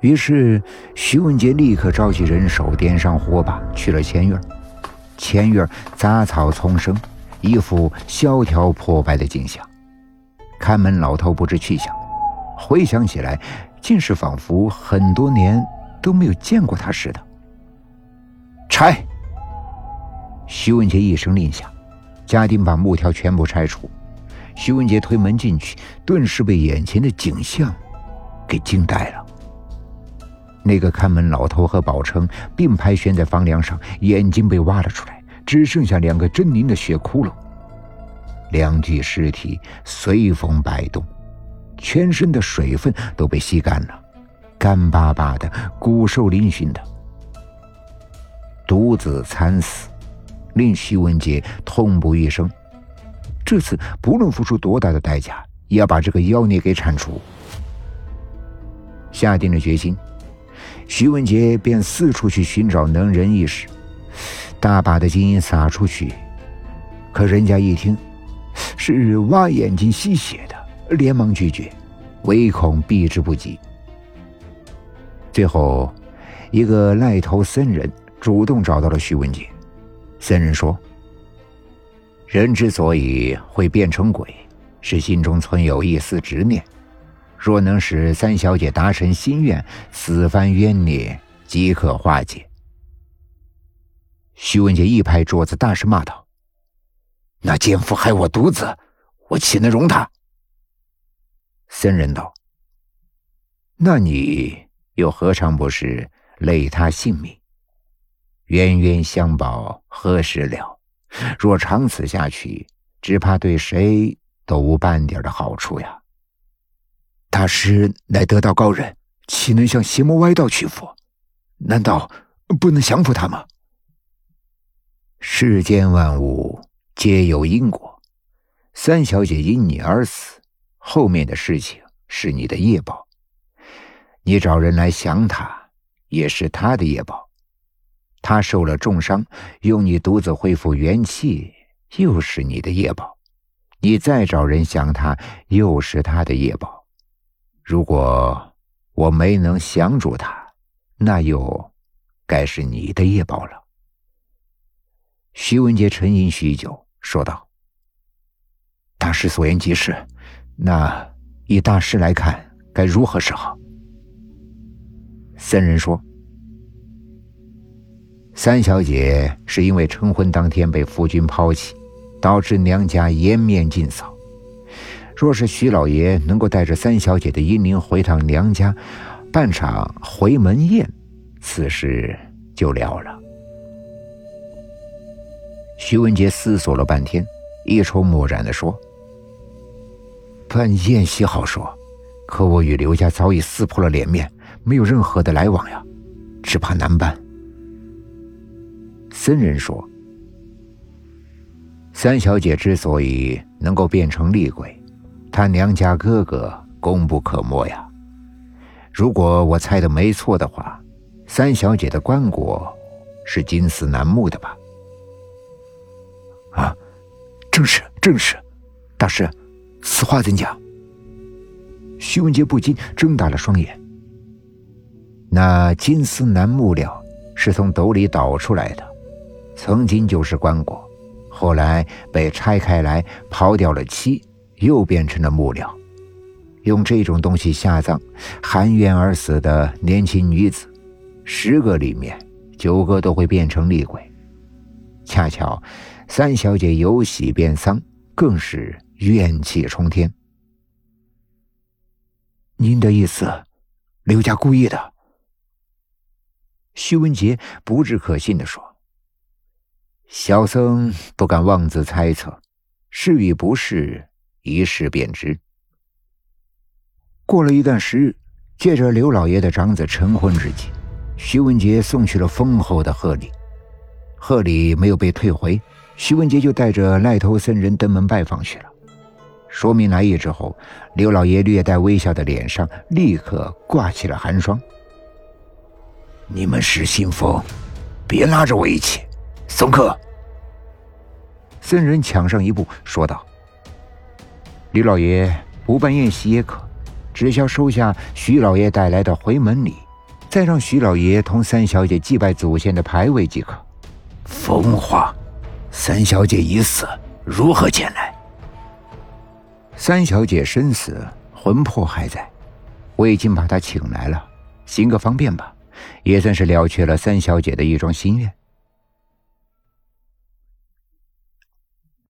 于是徐文杰立刻召集人手，点上火把，去了前院。前院杂草丛生，一副萧条破败的景象。看门老头不知去向，回想起来，竟是仿佛很多年都没有见过他似的。拆！徐文杰一声令下，家丁把木条全部拆除。徐文杰推门进去，顿时被眼前的景象给惊呆了。那个看门老头和宝成并排悬在房梁上，眼睛被挖了出来，只剩下两个狰狞的血窟窿。两具尸体随风摆动，全身的水分都被吸干了，干巴巴的，骨瘦嶙峋的。独自惨死，令徐文杰痛不欲生。这次不论付出多大的代价，也要把这个妖孽给铲除。下定了决心。徐文杰便四处去寻找能人异士，大把的金银撒出去，可人家一听是挖眼睛吸血的，连忙拒绝，唯恐避之不及。最后，一个赖头僧人主动找到了徐文杰。僧人说：“人之所以会变成鬼，是心中存有一丝执念。”若能使三小姐达成心愿，此番冤孽即可化解。徐文杰一拍桌子，大声骂道：“那奸夫害我独子，我岂能容他？”僧人道：“那你又何尝不是累他性命？冤冤相报何时了？若长此下去，只怕对谁都无半点的好处呀。”大师乃得道高人，岂能向邪魔歪道屈服？难道不能降服他吗？世间万物皆有因果，三小姐因你而死，后面的事情是你的业报。你找人来降她，也是她的业报。她受了重伤，用你独自恢复元气，又是你的业报。你再找人降她，又是她的业报。如果我没能降住他，那又该是你的业报了。徐文杰沉吟许久，说道：“大师所言极是，那以大师来看，该如何是好？”僧人说：“三小姐是因为成婚当天被夫君抛弃，导致娘家颜面尽扫。”若是徐老爷能够带着三小姐的阴灵回趟娘家，办场回门宴，此事就了了。徐文杰思索了半天，一筹莫展的说：“办宴席好说，可我与刘家早已撕破了脸面，没有任何的来往呀，只怕难办。”僧人说：“三小姐之所以能够变成厉鬼。”他娘家哥哥功不可没呀！如果我猜的没错的话，三小姐的棺椁是金丝楠木的吧？啊，正是正是，大师，此话怎讲？徐文杰不禁睁大了双眼。那金丝楠木料是从斗里倒出来的，曾经就是棺椁，后来被拆开来刨掉了漆。又变成了木料，用这种东西下葬含冤而死的年轻女子，十个里面九个都会变成厉鬼。恰巧三小姐由喜变丧，更是怨气冲天。您的意思，刘家故意的？徐文杰不置可信的说：“小僧不敢妄自猜测，是与不是。”一试便知。过了一段时日，借着刘老爷的长子成婚之际，徐文杰送去了丰厚的贺礼。贺礼没有被退回，徐文杰就带着赖头僧人登门拜访去了。说明来意之后，刘老爷略带微笑的脸上立刻挂起了寒霜。你们是信佛，别拉着我一起，送客。僧人抢上一步说道。李老爷不办宴席也可，只需收下徐老爷带来的回门礼，再让徐老爷同三小姐祭拜祖先的牌位即可。疯话！三小姐已死，如何前来？三小姐身死，魂魄还在，我已经把她请来了，行个方便吧，也算是了却了三小姐的一桩心愿。